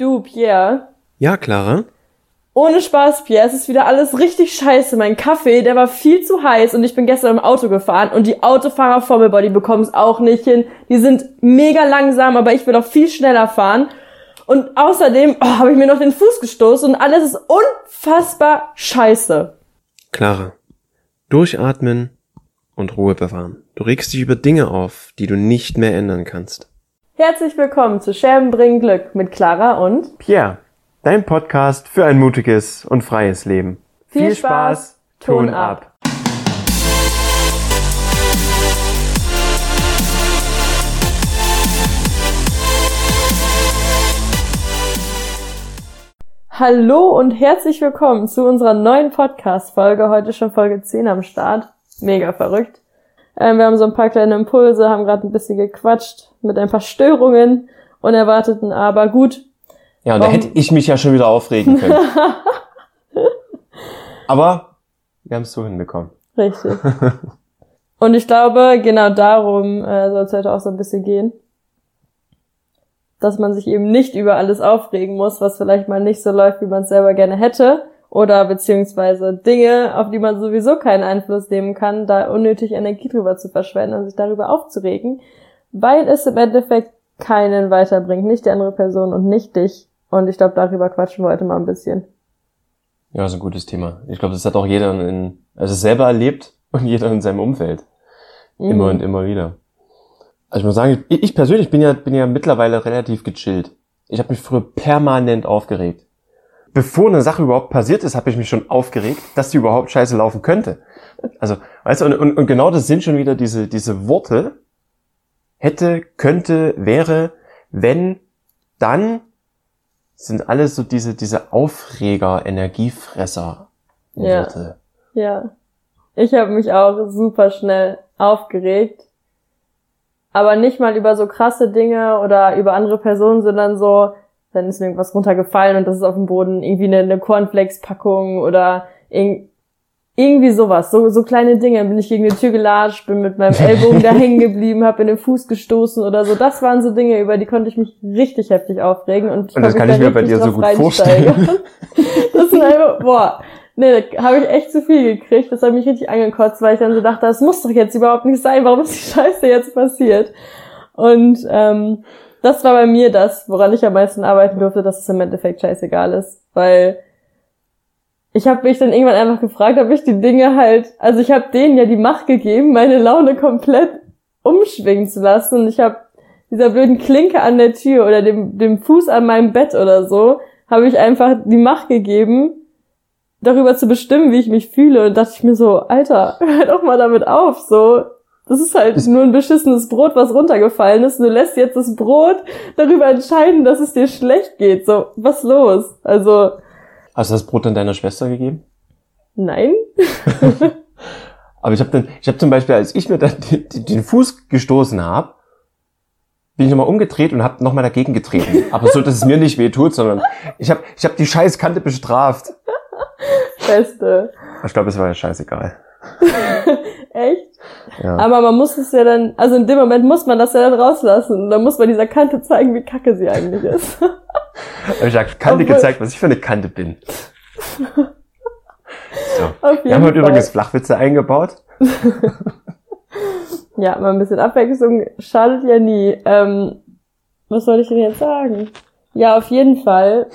Du, Pierre. Ja, Clara? Ohne Spaß, Pierre, es ist wieder alles richtig scheiße. Mein Kaffee, der war viel zu heiß und ich bin gestern im Auto gefahren und die Autofahrer vor mir, die bekommen es auch nicht hin. Die sind mega langsam, aber ich will auch viel schneller fahren. Und außerdem oh, habe ich mir noch den Fuß gestoßen und alles ist unfassbar scheiße. Clara, durchatmen und Ruhe bewahren. Du regst dich über Dinge auf, die du nicht mehr ändern kannst. Herzlich willkommen zu Scherben bringen Glück mit Clara und Pierre, dein Podcast für ein mutiges und freies Leben. Viel Spaß, Ton ab. Hallo und herzlich willkommen zu unserer neuen Podcast-Folge. Heute schon Folge 10 am Start. Mega verrückt. Ähm, wir haben so ein paar kleine Impulse, haben gerade ein bisschen gequatscht mit ein paar Störungen, unerwarteten, aber gut. Ja, und da hätte ich mich ja schon wieder aufregen können. Aber wir haben es so hinbekommen. Richtig. Und ich glaube, genau darum äh, soll es heute auch so ein bisschen gehen. Dass man sich eben nicht über alles aufregen muss, was vielleicht mal nicht so läuft, wie man es selber gerne hätte. Oder beziehungsweise Dinge, auf die man sowieso keinen Einfluss nehmen kann, da unnötig Energie drüber zu verschwenden und sich darüber aufzuregen. Weil es im Endeffekt keinen weiterbringt. Nicht die andere Person und nicht dich. Und ich glaube, darüber quatschen wir heute mal ein bisschen. Ja, ist ein gutes Thema. Ich glaube, das hat auch jeder in, also selber erlebt und jeder in seinem Umfeld. Immer Mhm. und immer wieder. Also ich muss sagen, ich, ich persönlich bin ja, bin ja mittlerweile relativ gechillt. Ich habe mich früher permanent aufgeregt. Bevor eine Sache überhaupt passiert ist, habe ich mich schon aufgeregt, dass die überhaupt scheiße laufen könnte. Also, weißt du, und, und, und genau das sind schon wieder diese, diese Worte. Hätte, könnte, wäre, wenn, dann sind alles so diese, diese Aufreger, Energiefresser. Ja. Worte. Ja. Ich habe mich auch super schnell aufgeregt. Aber nicht mal über so krasse Dinge oder über andere Personen, sondern so, dann ist mir irgendwas runtergefallen und das ist auf dem Boden irgendwie eine, eine Cornflakes-Packung oder irg irgendwie sowas. So, so kleine Dinge. Bin ich gegen die Tür gelatscht, bin mit meinem Ellbogen da hängen geblieben, habe in den Fuß gestoßen oder so. Das waren so Dinge, über die konnte ich mich richtig heftig aufregen. Und, Und das kann ich mir bei dir so gut vorstellen. Das sind einfach, boah, nee, da habe ich echt zu viel gekriegt. Das hat mich richtig angekotzt, weil ich dann so dachte, das muss doch jetzt überhaupt nicht sein. Warum ist die Scheiße jetzt passiert? Und ähm, das war bei mir das, woran ich am meisten arbeiten durfte, dass es im Endeffekt scheißegal ist. Weil ich habe mich dann irgendwann einfach gefragt, ob ich die Dinge halt, also ich habe denen ja die Macht gegeben, meine Laune komplett umschwingen zu lassen. Und ich habe dieser blöden Klinke an der Tür oder dem, dem Fuß an meinem Bett oder so, habe ich einfach die Macht gegeben, darüber zu bestimmen, wie ich mich fühle. Und dachte ich mir so, Alter, hör doch mal damit auf. So, das ist halt nur ein beschissenes Brot, was runtergefallen ist. Und du lässt jetzt das Brot darüber entscheiden, dass es dir schlecht geht. So, was los? Also, Hast du das Brot dann deiner Schwester gegeben? nein. Aber ich habe dann, ich habe zum Beispiel, als ich mir dann den, den- Fuß gestoßen habe, bin ich nochmal umgedreht und habe nochmal dagegen getreten. Aber so, dass es mir nicht weh tut, sondern ich habe ich hab die Scheißkante bestraft. Beste. Ich glaube, es war ja scheißegal. Echt? Ja. Aber man muss es ja dann, also in dem Moment muss man das ja dann rauslassen. Und dann muss man dieser Kante zeigen, wie kacke sie eigentlich ist. Ich hab Kante Obwohl- gezeigt, was ich für eine Kante bin. So. Wir haben heute Fall. übrigens Flachwitze eingebaut. Ja, mal ein bisschen Abwechslung schadet ja nie. Ähm, was soll ich denn jetzt sagen? Ja, auf jeden Fall.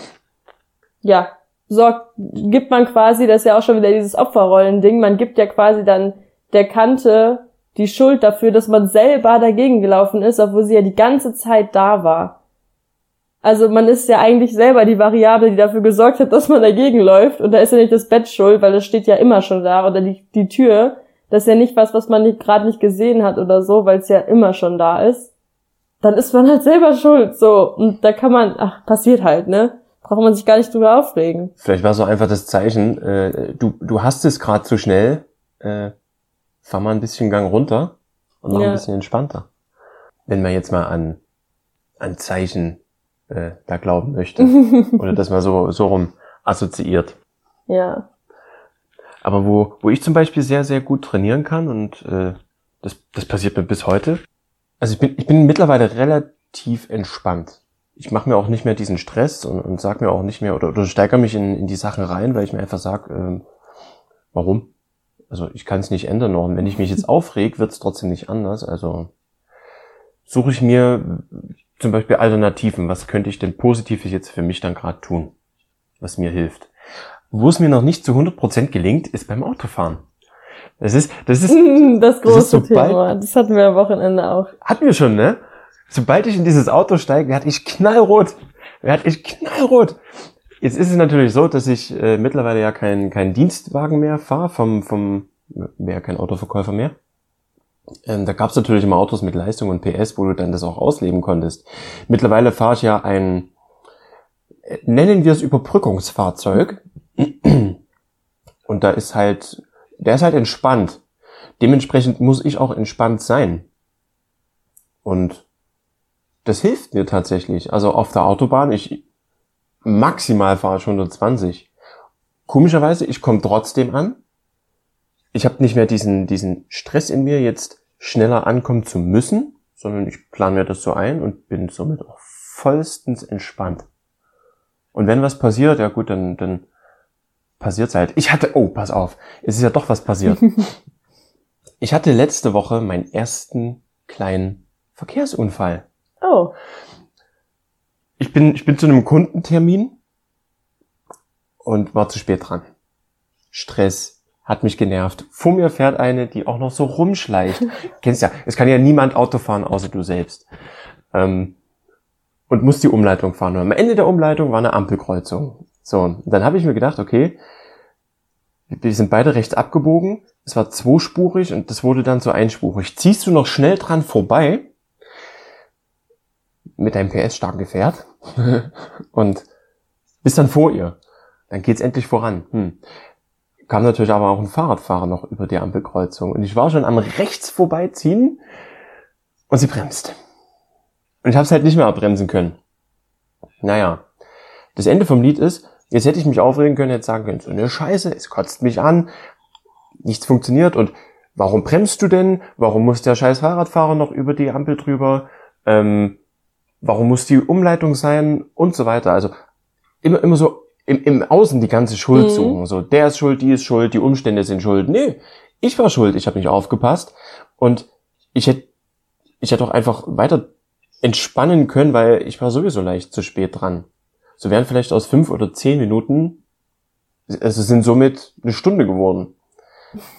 Ja, sorgt, gibt man quasi, das ist ja auch schon wieder dieses Opferrollen-Ding, man gibt ja quasi dann der Kante die Schuld dafür, dass man selber dagegen gelaufen ist, obwohl sie ja die ganze Zeit da war. Also man ist ja eigentlich selber die Variable, die dafür gesorgt hat, dass man dagegen läuft. Und da ist ja nicht das Bett schuld, weil das steht ja immer schon da. Oder die, die Tür. Das ist ja nicht was, was man nicht, gerade nicht gesehen hat oder so, weil es ja immer schon da ist. Dann ist man halt selber schuld. So. Und da kann man, ach, passiert halt, ne? Braucht man sich gar nicht drüber aufregen. Vielleicht war so einfach das Zeichen, äh, du, du hast es gerade zu schnell, äh, fahr mal ein bisschen Gang runter und mach Ja. ein bisschen entspannter. Wenn man jetzt mal an, an Zeichen äh, da glauben möchte. Oder das mal so, so rum assoziiert. Ja. Aber wo, wo ich zum Beispiel sehr, sehr gut trainieren kann und äh, das, das passiert mir bis heute. Also ich bin, ich bin mittlerweile relativ entspannt. ich mache mir auch nicht mehr diesen Stress und, und sag mir auch nicht mehr oder, oder steigere mich in, in die Sachen rein, weil ich mir einfach sage, ähm, warum? Also ich kann es nicht ändern. Und wenn ich mich jetzt aufreg, wird es trotzdem nicht anders. Also suche ich mir zum Beispiel Alternativen. Was könnte ich denn Positives jetzt für mich dann gerade tun, was mir hilft? Wo es mir noch nicht zu 100% gelingt, ist beim Autofahren. Das ist, das ist, Das große Das ist Thema. Das hatten wir am Wochenende auch. hatten wir schon, ne? Sobald ich in dieses Auto steige, werde ich knallrot. Werde ich knallrot. Jetzt ist es natürlich so, dass ich äh, mittlerweile ja keinen kein Dienstwagen mehr fahre, vom, vom, mehr kein Autoverkäufer mehr. Ähm, da gab es natürlich immer Autos mit Leistung und PS, wo du dann das auch ausleben konntest. Mittlerweile fahre ich ja ein, äh, nennen wir es Überbrückungsfahrzeug. Und da ist halt, der ist halt entspannt. Dementsprechend muss ich auch entspannt sein. Und das hilft mir tatsächlich. Also auf der Autobahn, ich maximal fahre ich 120. Komischerweise, ich komme trotzdem an. Ich habe nicht mehr diesen, diesen Stress in mir, jetzt schneller ankommen zu müssen, sondern ich plane mir das so ein und bin somit auch vollstens entspannt. Und wenn was passiert, ja gut, dann, dann passiert's halt. Ich hatte, oh, pass auf, es ist ja doch was passiert. ich hatte letzte Woche meinen ersten kleinen Verkehrsunfall. Oh. Ich bin, ich bin zu einem Kundentermin und war zu spät dran. Stress hat mich genervt. Vor mir fährt eine, die auch noch so rumschleicht. Kennst ja, es kann ja niemand Auto fahren, außer du selbst. Ähm, und muss die Umleitung fahren. Und am Ende der Umleitung war eine Ampelkreuzung. So, dann habe ich mir gedacht, okay, wir sind beide rechts abgebogen. Es war zweispurig und das wurde dann so einspurig. Ziehst du noch schnell dran vorbei mit deinem PS-starken Gefährt und bist dann vor ihr. Dann geht's endlich voran. Hm. Kam natürlich aber auch ein Fahrradfahrer noch über die Ampelkreuzung und ich war schon am rechts vorbeiziehen und sie bremst. Und ich habe es halt nicht mehr abbremsen können. Naja, das Ende vom Lied ist, jetzt hätte ich mich aufregen können, hätte sagen können, so eine Scheiße, es kotzt mich an, nichts funktioniert und warum bremst du denn? Warum muss der scheiß Fahrradfahrer noch über die Ampel drüber? Ähm, warum muss die Umleitung sein? Und so weiter. Also immer, immer so im, im Außen die ganze Schuld Mhm. suchen. So, der ist schuld, die ist schuld, die Umstände sind schuld. Nee, ich war schuld, ich habe nicht aufgepasst und ich hätte ich hätte auch einfach weiter entspannen können, weil ich war sowieso leicht zu spät dran. So wären vielleicht aus fünf oder zehn Minuten, also sind somit eine Stunde geworden.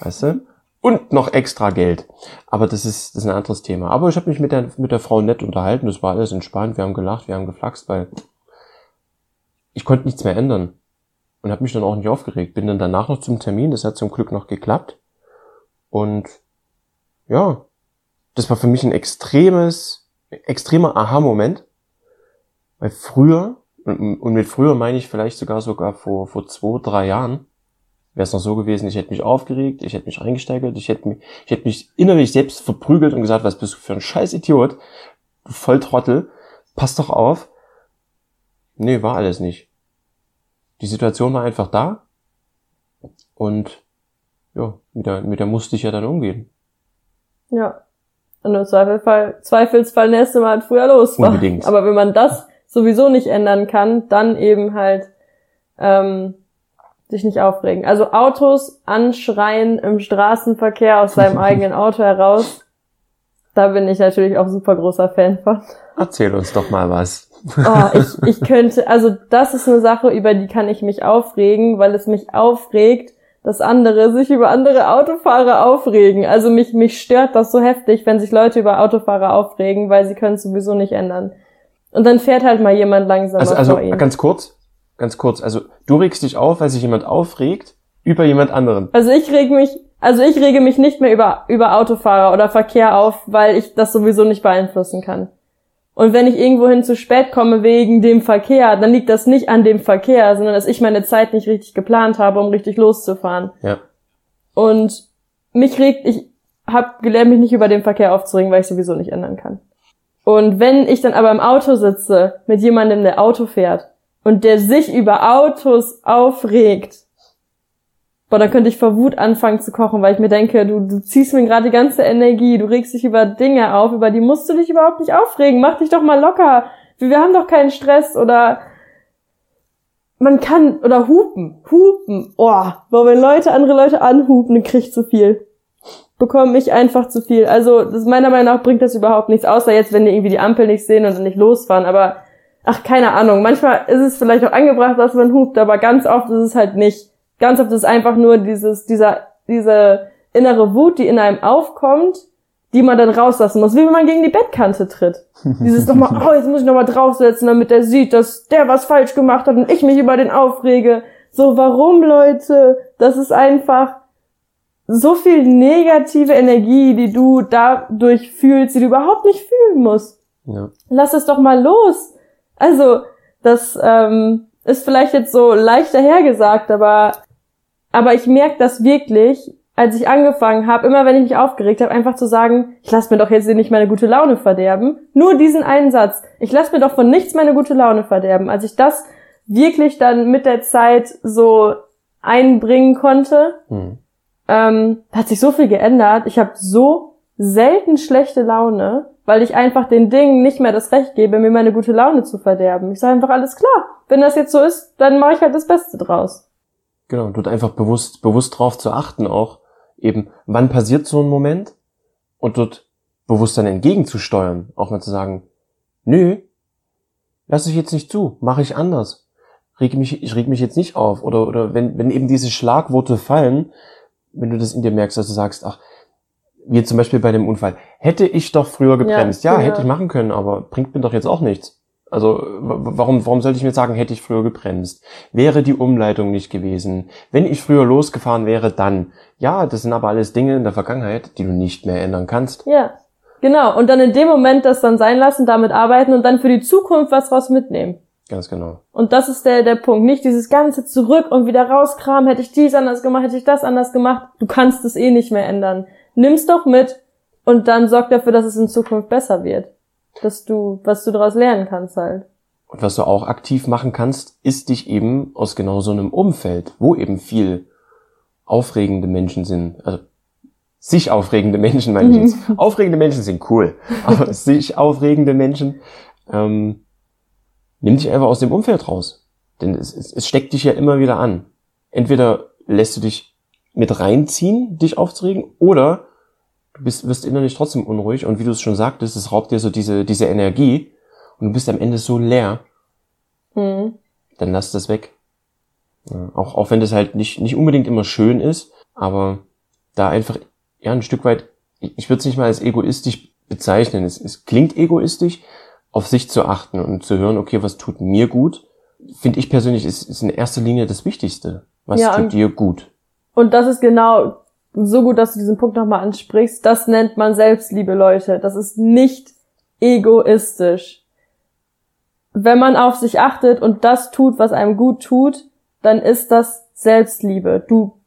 Weißt du? Und noch extra Geld. Aber das ist, das ist ein anderes Thema. Aber ich habe mich mit der, mit der Frau nett unterhalten. Das war alles entspannt. Wir haben gelacht, wir haben geflaxt, weil ich konnte nichts mehr ändern. Und habe mich dann auch nicht aufgeregt. Bin dann danach noch zum Termin. Das hat zum Glück noch geklappt. Und ja, das war für mich ein extremes, extremer Aha-Moment. Weil früher, und mit früher meine ich vielleicht sogar sogar vor, vor zwei, drei Jahren, wäre es noch so gewesen, ich hätte mich aufgeregt, ich hätte mich reingesteigert, ich hätte mich, ich hätte mich innerlich selbst verprügelt und gesagt, was bist du für ein scheiß Idiot, du Volltrottel, pass doch auf. Nee, war alles nicht. Die Situation war einfach da und ja, mit der, mit der musste ich ja dann umgehen. Ja. Und im Zweifelsfall, Zweifelsfall nächste Mal halt früher los war. Unbedingt. Aber wenn man das sowieso nicht ändern kann, dann eben halt ähm, sich nicht aufregen. Also Autos anschreien im Straßenverkehr aus seinem eigenen Auto heraus, da bin ich natürlich auch super großer Fan von. Erzähl uns doch mal was. Oh, ich, ich könnte, also das ist eine Sache, über die kann ich mich aufregen, weil es mich aufregt, dass andere sich über andere Autofahrer aufregen. Also mich, mich stört das so heftig, wenn sich Leute über Autofahrer aufregen, weil sie können es sowieso nicht ändern. Und dann fährt halt mal jemand langsamer Also, also vor ganz kurz, ganz kurz. Also du regst dich auf, weil sich jemand aufregt über jemand anderen. Also ich reg mich, also ich rege mich nicht mehr über, über Autofahrer oder Verkehr auf, weil ich das sowieso nicht beeinflussen kann. Und wenn ich irgendwohin zu spät komme wegen dem Verkehr, dann liegt das nicht an dem Verkehr, sondern dass ich meine Zeit nicht richtig geplant habe, um richtig loszufahren. Ja. Und mich regt, ich habe gelernt, mich nicht über den Verkehr aufzuregen, weil ich sowieso nicht ändern kann. Und wenn ich dann aber im Auto sitze mit jemandem, der Auto fährt und der sich über Autos aufregt, boah, dann könnte ich vor Wut anfangen zu kochen, weil ich mir denke, du, du ziehst mir gerade die ganze Energie, du regst dich über Dinge auf, über die musst du dich überhaupt nicht aufregen, mach dich doch mal locker. Wir haben doch keinen Stress oder man kann, oder hupen, hupen, oh, boah, wenn Leute andere Leute anhupen, dann krieg ich zu viel. Bekomme ich einfach zu viel. Also, das meiner Meinung nach bringt das überhaupt nichts, außer jetzt, wenn die irgendwie die Ampel nicht sehen und dann nicht losfahren, aber, ach, keine Ahnung. Manchmal ist es vielleicht auch angebracht, dass man hupt, aber ganz oft ist es halt nicht. Ganz oft ist es einfach nur dieses, dieser, diese innere Wut, die in einem aufkommt, die man dann rauslassen muss, wie wenn man gegen die Bettkante tritt. Dieses nochmal, oh, jetzt muss ich nochmal draufsetzen, damit er sieht, dass der was falsch gemacht hat und ich mich über den aufrege. So, warum, Leute? Das ist einfach so viel negative Energie, die du dadurch fühlst, die du überhaupt nicht fühlen musst. Ja. Lass es doch mal los. Also, das ähm, ist vielleicht jetzt so leichter hergesagt, aber aber ich merke das wirklich, als ich angefangen habe, immer wenn ich mich aufgeregt habe, einfach zu sagen, ich lasse mir doch jetzt nicht meine gute Laune verderben. Nur diesen einen Satz. Ich lasse mir doch von nichts meine gute Laune verderben. Als ich das wirklich dann mit der Zeit so einbringen konnte, mhm. ähm, hat sich so viel geändert. Ich habe so selten schlechte Laune, weil ich einfach den Dingen nicht mehr das Recht gebe, mir meine gute Laune zu verderben. Ich sage einfach alles klar. Wenn das jetzt so ist, dann mache ich halt das Beste draus. Genau, dort einfach bewusst, bewusst drauf zu achten auch, eben, wann passiert so ein Moment und dort bewusst dann entgegenzusteuern, auch mal zu sagen, nö, lass ich jetzt nicht zu, mache ich anders. Reg mich, ich reg mich jetzt nicht auf. Oder, oder wenn, wenn eben diese Schlagworte fallen, wenn du das in dir merkst, dass du sagst, ach, wie zum Beispiel bei dem Unfall, hätte ich doch früher gebremst. Ja, ja genau. hätte ich machen können, aber bringt mir doch jetzt auch nichts. Also warum, warum sollte ich mir sagen, hätte ich früher gebremst? Wäre die Umleitung nicht gewesen? Wenn ich früher losgefahren wäre, dann. Ja, das sind aber alles Dinge in der Vergangenheit, die du nicht mehr ändern kannst. Ja, genau. Und dann in dem Moment das dann sein lassen, damit arbeiten und dann für die Zukunft was raus mitnehmen. Ganz genau. Und das ist der, der Punkt. Nicht dieses ganze zurück und wieder rauskramen, hätte ich dies anders gemacht, hätte ich das anders gemacht. Du kannst es eh nicht mehr ändern. Nimm's doch mit und dann sorg dafür, dass es in Zukunft besser wird dass du, was du daraus lernen kannst halt. Und was du auch aktiv machen kannst, ist dich eben aus genau so einem Umfeld, wo eben viel aufregende Menschen sind, also sich aufregende Menschen meine ich jetzt. aufregende Menschen sind cool, aber sich aufregende Menschen, ähm, nimm dich einfach aus dem Umfeld raus. Denn es, es, es steckt dich ja immer wieder an. Entweder lässt du dich mit reinziehen, dich aufzuregen, oder du bist, wirst innerlich trotzdem unruhig und wie du es schon sagtest, es raubt dir so diese, diese Energie und du bist am Ende so leer, mhm. dann lass das weg. Ja, auch, auch wenn das halt nicht, nicht unbedingt immer schön ist, aber da einfach, ja, ein Stück weit, ich, würde es nicht mal als egoistisch bezeichnen. Es, es klingt egoistisch, auf sich zu achten und zu hören, okay, was tut mir gut, finde ich persönlich ist, ist in erster Linie das Wichtigste. Was ja, tut dir gut? Und das ist genau so gut, dass du diesen Punkt nochmal ansprichst. Das nennt man Selbstliebe, Leute. Das ist nicht egoistisch. Wenn man auf sich achtet und das tut, was einem gut tut, dann ist das Selbstliebe. Du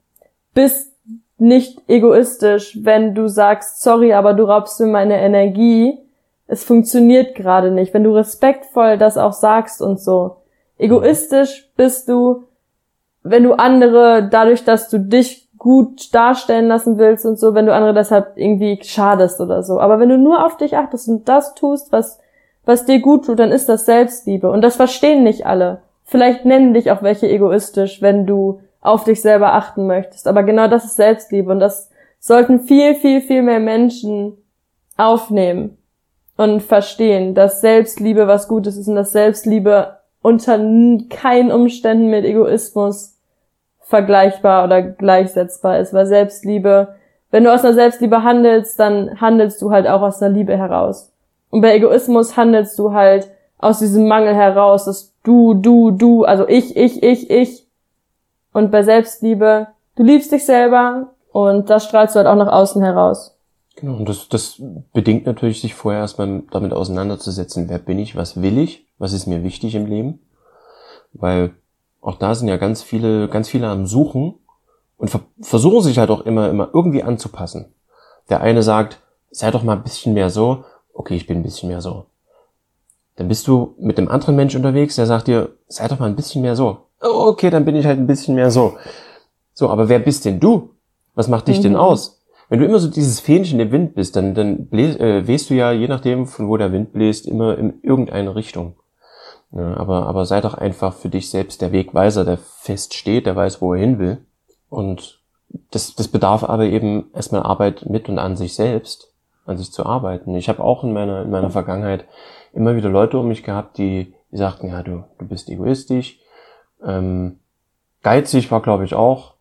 bist nicht egoistisch, wenn du sagst, sorry, aber du raubst mir meine Energie. Es funktioniert gerade nicht. Wenn du respektvoll das auch sagst und so. Egoistisch bist du, wenn du andere dadurch, dass du dich gut darstellen lassen willst und so, wenn du andere deshalb irgendwie schadest oder so. Aber wenn du nur auf dich achtest und das tust, was, was dir gut tut, dann ist das Selbstliebe. Und das verstehen nicht alle. Vielleicht nennen dich auch welche egoistisch, wenn du auf dich selber achten möchtest. Aber genau das ist Selbstliebe und das sollten viel, viel, viel mehr Menschen aufnehmen und verstehen, dass Selbstliebe was Gutes ist und dass Selbstliebe unter keinen Umständen mit Egoismus vergleichbar oder gleichsetzbar ist, weil Selbstliebe, wenn du aus einer Selbstliebe handelst, dann handelst du halt auch aus einer Liebe heraus. Und bei Egoismus handelst du halt aus diesem Mangel heraus, dass du, du, du, also ich, ich, ich, ich. Und bei Selbstliebe, du liebst dich selber und das strahlst du halt auch nach außen heraus. Genau, und das, das bedingt natürlich, sich vorher erstmal damit auseinanderzusetzen, wer bin ich, was will ich, was ist mir wichtig im Leben. Weil auch da sind ja ganz viele, ganz viele am Suchen und ver versuchen sich halt auch immer, immer irgendwie anzupassen. Der eine sagt, sei doch mal ein bisschen mehr so. Okay, ich bin ein bisschen mehr so. Dann bist du mit einem anderen Mensch unterwegs, der sagt dir, sei doch mal ein bisschen mehr so. Oh, okay, dann bin ich halt ein bisschen mehr so. So, aber wer bist denn du? Was macht dich mhm. denn aus? Wenn du immer so dieses Fähnchen im Wind bist, dann, dann bläs, äh, wehst du ja, je nachdem, von wo der Wind bläst, immer in irgendeine Richtung. Ja, aber, aber sei doch einfach für dich selbst der Wegweiser, der fest steht, der weiß, wo er hin will. Und das, das bedarf aber eben erstmal Arbeit mit und an sich selbst, an sich zu arbeiten. Ich habe auch in meiner, in meiner Vergangenheit immer wieder Leute um mich gehabt, die, die sagten, ja, du, du bist egoistisch. Ähm, geizig war, glaube ich, auch.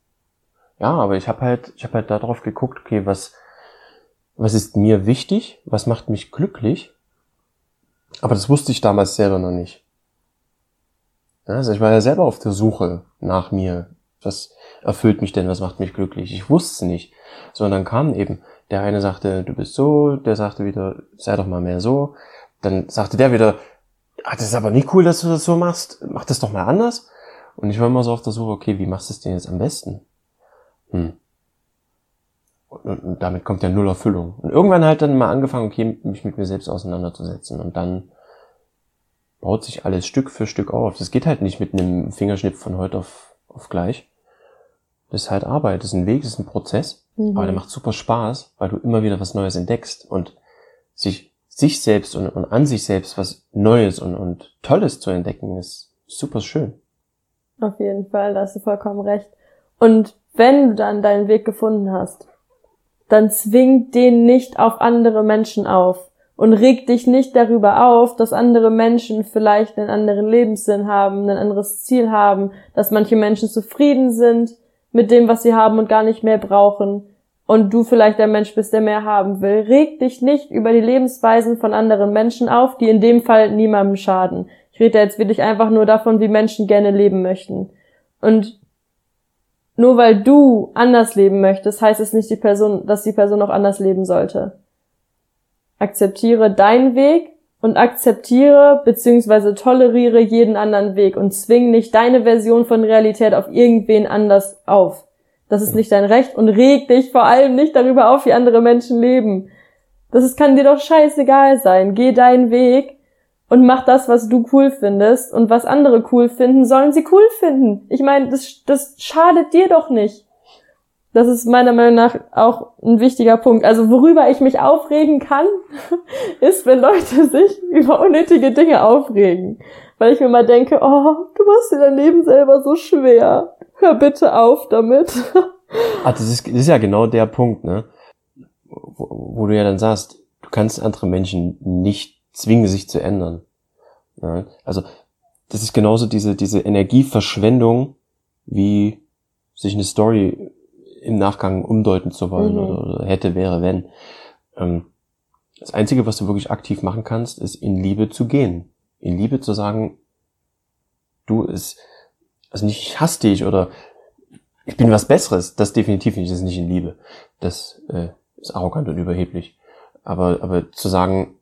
Ja, aber ich habe halt, ich habe halt darauf geguckt, okay, was, was ist mir wichtig, was macht mich glücklich. Aber das wusste ich damals selber noch nicht. Also ich war ja selber auf der Suche nach mir. Was erfüllt mich denn? Was macht mich glücklich? Ich wusste es nicht. Sondern kam eben, der eine sagte, du bist so, der sagte wieder, sei doch mal mehr so. Dann sagte der wieder, ah, das ist aber nicht cool, dass du das so machst. Mach das doch mal anders. Und ich war immer so auf der Suche, okay, wie machst du es denn jetzt am besten? Hm. Und, und, und damit kommt ja null Erfüllung. Und irgendwann halt dann mal angefangen, okay, mich mit mir selbst auseinanderzusetzen. Und dann baut sich alles Stück für Stück auf. Das geht halt nicht mit einem Fingerschnipp von heute auf, auf gleich. Das ist halt Arbeit, das ist ein Weg, das ist ein Prozess. Mhm. Aber der macht super Spaß, weil du immer wieder was Neues entdeckst und sich, sich selbst und, und an sich selbst was Neues und, und Tolles zu entdecken, ist super schön. Auf jeden Fall, da hast du vollkommen recht. Und wenn du dann deinen Weg gefunden hast, dann zwing den nicht auf andere Menschen auf und reg dich nicht darüber auf, dass andere Menschen vielleicht einen anderen Lebenssinn haben, ein anderes Ziel haben, dass manche Menschen zufrieden sind mit dem, was sie haben und gar nicht mehr brauchen und du vielleicht der Mensch bist, der mehr haben will. Reg dich nicht über die Lebensweisen von anderen Menschen auf, die in dem Fall niemandem schaden. Ich rede jetzt wirklich einfach nur davon, wie Menschen gerne leben möchten. Und nur weil du anders leben möchtest, heißt es nicht, die Person, dass die Person auch anders leben sollte. Akzeptiere deinen Weg und akzeptiere bzw. toleriere jeden anderen Weg und zwing nicht deine Version von Realität auf irgendwen anders auf. Das ist nicht dein Recht und reg dich vor allem nicht darüber auf, wie andere Menschen leben. Das ist, kann dir doch scheißegal sein. Geh deinen Weg und mach das, was du cool findest und was andere cool finden, sollen sie cool finden. Ich meine, das, das schadet dir doch nicht. Das ist meiner Meinung nach auch ein wichtiger Punkt. Also worüber ich mich aufregen kann, ist, wenn Leute sich über unnötige Dinge aufregen. Weil ich mir mal denke, oh, du machst dir dein Leben selber so schwer. Hör bitte auf damit. Ah, das ist, das ist ja genau der Punkt, ne? Wo, wo du ja dann sagst, du kannst andere Menschen nicht zwingen, sich zu ändern. Ja? Also, das ist genauso diese, diese Energieverschwendung, wie sich eine Story im Nachgang umdeuten zu wollen mhm. oder, oder, hätte, wäre, wenn. Ähm, das Einzige, was du wirklich aktiv machen kannst, ist in Liebe zu gehen. In Liebe zu sagen, du ist, also nicht ich hasse dich oder ich bin was Besseres. Das definitiv nicht, das ist nicht in Liebe. Das äh, ist arrogant und überheblich. Aber, aber zu sagen,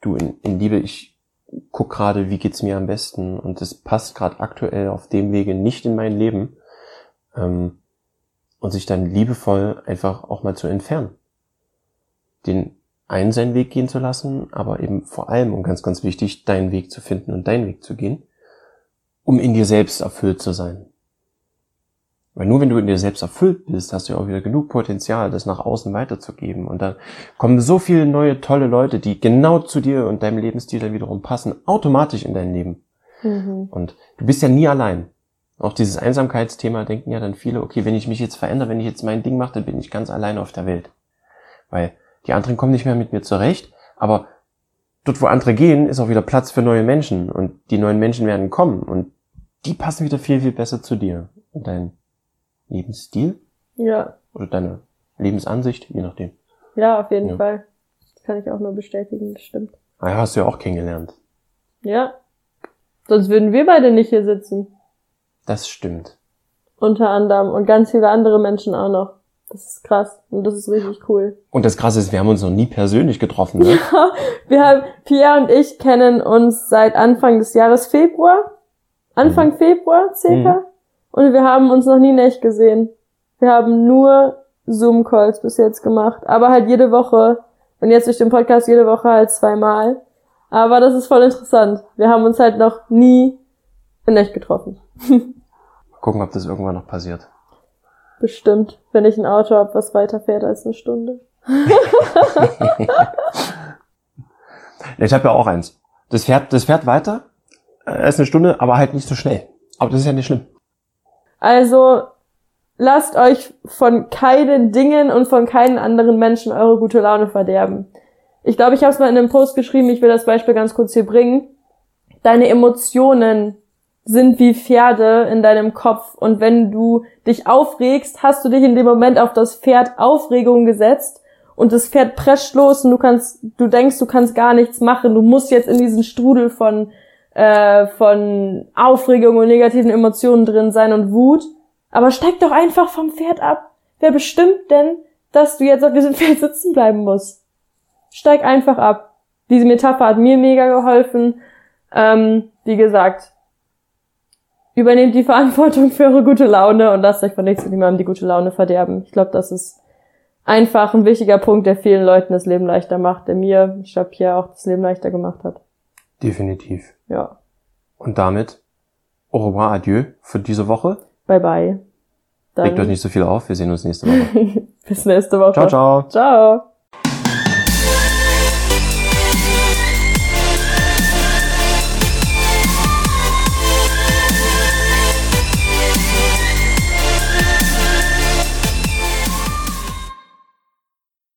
du in, in Liebe, ich guck gerade, wie geht's mir am besten und es passt gerade aktuell auf dem Wege nicht in mein Leben. Ähm, und sich dann liebevoll einfach auch mal zu entfernen. Den einen seinen Weg gehen zu lassen, aber eben vor allem und ganz, ganz wichtig, deinen Weg zu finden und deinen Weg zu gehen, um in dir selbst erfüllt zu sein. Weil nur wenn du in dir selbst erfüllt bist, hast du ja auch wieder genug Potenzial, das nach außen weiterzugeben. Und dann kommen so viele neue, tolle Leute, die genau zu dir und deinem Lebensstil dann wiederum passen, automatisch in dein Leben. Mhm. Und du bist ja nie allein. Auch dieses Einsamkeitsthema denken ja dann viele, okay, wenn ich mich jetzt verändere, wenn ich jetzt mein Ding mache, dann bin ich ganz alleine auf der Welt. Weil die anderen kommen nicht mehr mit mir zurecht, aber dort, wo andere gehen, ist auch wieder Platz für neue Menschen und die neuen Menschen werden kommen und die passen wieder viel, viel besser zu dir und dein Lebensstil. Ja. Oder deine Lebensansicht, je nachdem. Ja, auf jeden ja. Fall. Das kann ich auch nur bestätigen, das stimmt. Ah ja, hast du ja auch kennengelernt. Ja. Sonst würden wir beide nicht hier sitzen. Das stimmt. Unter anderem und ganz viele andere Menschen auch noch. Das ist krass und das ist richtig cool. Und das Krasse ist, wir haben uns noch nie persönlich getroffen, ne? Ja, wir haben, Pierre und ich kennen uns seit Anfang des Jahres Februar. Anfang mhm. Februar circa. Mhm. Und wir haben uns noch nie nicht gesehen. Wir haben nur Zoom-Calls bis jetzt gemacht. Aber halt jede Woche. Und jetzt durch den Podcast jede Woche halt zweimal. Aber das ist voll interessant. Wir haben uns halt noch nie in echt getroffen. Mal gucken, ob das irgendwann noch passiert. Bestimmt, wenn ich ein Auto habe, was weiterfährt als eine Stunde. Ich habe ja auch eins. Das fährt, das fährt weiter, äh, ist eine Stunde, aber halt nicht so schnell. Aber das ist ja nicht schlimm. Also lasst euch von keinen Dingen und von keinen anderen Menschen eure gute Laune verderben. Ich glaube, ich habe es mal in einem Post geschrieben, ich will das Beispiel ganz kurz hier bringen. Deine Emotionen sind wie Pferde in deinem Kopf und wenn du dich aufregst, hast du dich in dem Moment auf das Pferd Aufregung gesetzt und das Pferd prescht los und du kannst, du denkst, du kannst gar nichts machen, du musst jetzt in diesen Strudel von äh, von Aufregung und negativen Emotionen drin sein und Wut. Aber steig doch einfach vom Pferd ab. Wer bestimmt denn, dass du jetzt auf diesem Pferd sitzen bleiben musst? Steig einfach ab. Diese Metapher hat mir mega geholfen. Ähm, wie gesagt, übernehmt die Verantwortung für eure gute Laune und lasst euch von nichts und niemandem die gute Laune verderben. Ich glaube, das ist einfach ein wichtiger Punkt, der vielen Leuten das Leben leichter macht, der mir, ich glaube, hier auch das Leben leichter gemacht hat. Definitiv. Ja. Und damit au revoir, adieu für diese Woche. Bye bye. Legt euch nicht so viel auf. Wir sehen uns nächste Woche. Bis nächste Woche. ciao, ciao. Ciao.